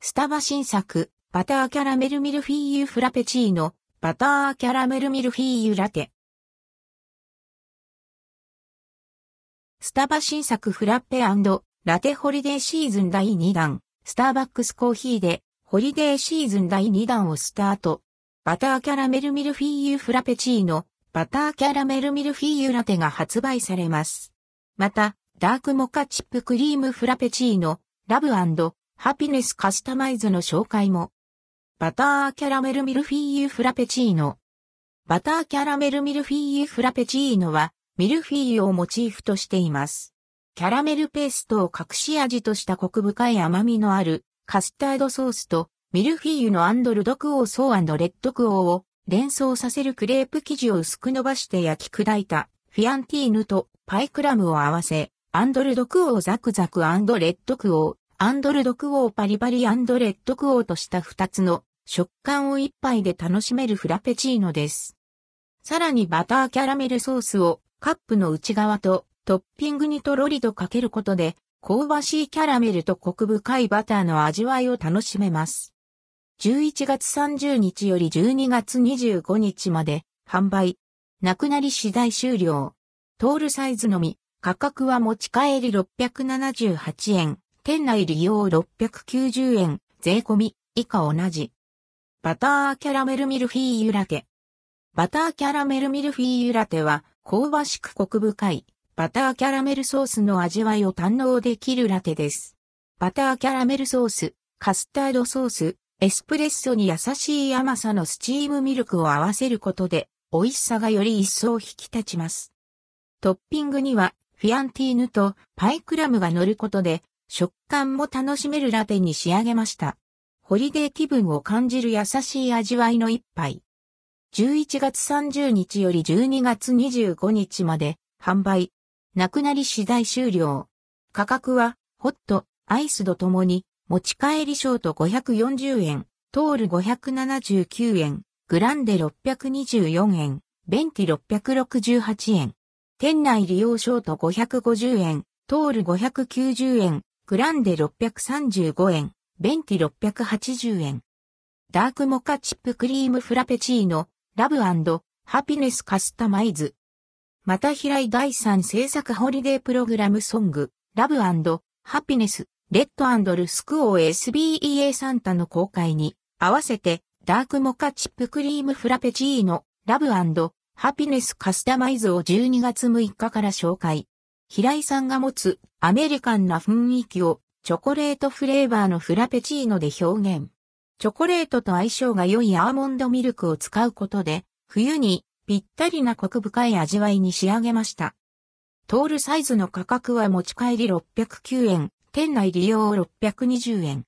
スタバ新作、バターキャラメルミルフィーユフラペチーノ、バターキャラメルミルフィーユラテ。スタバ新作フラッペラテホリデーシーズン第2弾、スターバックスコーヒーで、ホリデーシーズン第2弾をスタート。バターキャラメルミルフィーユフラペチーノ、バターキャラメルミルフィーユラテが発売されます。また、ダークモカチップクリームフラペチーノ、Love Happiness カスタマイズの紹介も。バターキャラメルミルフィーユフラペチーノ。バターキャラメルミルフィーユフラペチーノは、ミルフィーユをモチーフとしています。キャラメルペーストを隠し味としたコク深い甘みのあるカスタードソースとミルフィーユの and ldquo 層 rdquo を連想させるクレープ生地を薄く伸ばして焼き砕いたフィアンティーヌとパイクラムを合わせ、 and ldquo ザクザク rdquo and ldquo パリパリ and rdquo とした二つの食感を一杯で楽しめるフラペチーノです。さらにバターキャラメルソースをカップの内側とトッピングにとろりとかけることで香ばしいキャラメルとコク深いバターの味わいを楽しめます。11月30日より12月25日まで販売。なくなり次第終了。トールサイズのみ。価格は持ち帰り678円。店内利用690円、税込み、以下同じ。バターキャラメルミルフィーユラテ。バターキャラメルミルフィーユラテは、香ばしくコク深い、バターキャラメルソースの味わいを堪能できるラテです。バターキャラメルソース、カスタードソース、エスプレッソに優しい甘さのスチームミルクを合わせることで、美味しさがより一層引き立ちます。トッピングには、フィアンティーヌとパイクラムが乗ることで、食感も楽しめるラテに仕上げました。ホリデー気分を感じる優しい味わいの一杯。11月30日より12月25日まで販売。なくなり次第終了。価格は、ホット、アイスとともに、持ち帰りショート540円、トール579円、グランデ624円、ベンティ668円。店内利用ショート550円、トール590円、グランデ635円、ベンティ680円。ダークモカチップクリームフラペチーノ、 Love Happiness カスタマイズ。また平井大さん制作ホリデープログラムソング、ラブハピネス、レッドルスクオー SBEA サンタの公開に合わせてダークモカチップクリームフラペチーノ、 Love Happiness カスタマイズを12月6日から紹介。平井さんが持つアメリカンな雰囲気をチョコレートフレーバーのフラペチーノで表現。チョコレートと相性が良いアーモンドミルクを使うことで、冬にぴったりなコク深い味わいに仕上げました。トールサイズの価格は持ち帰り609円、店内利用620円。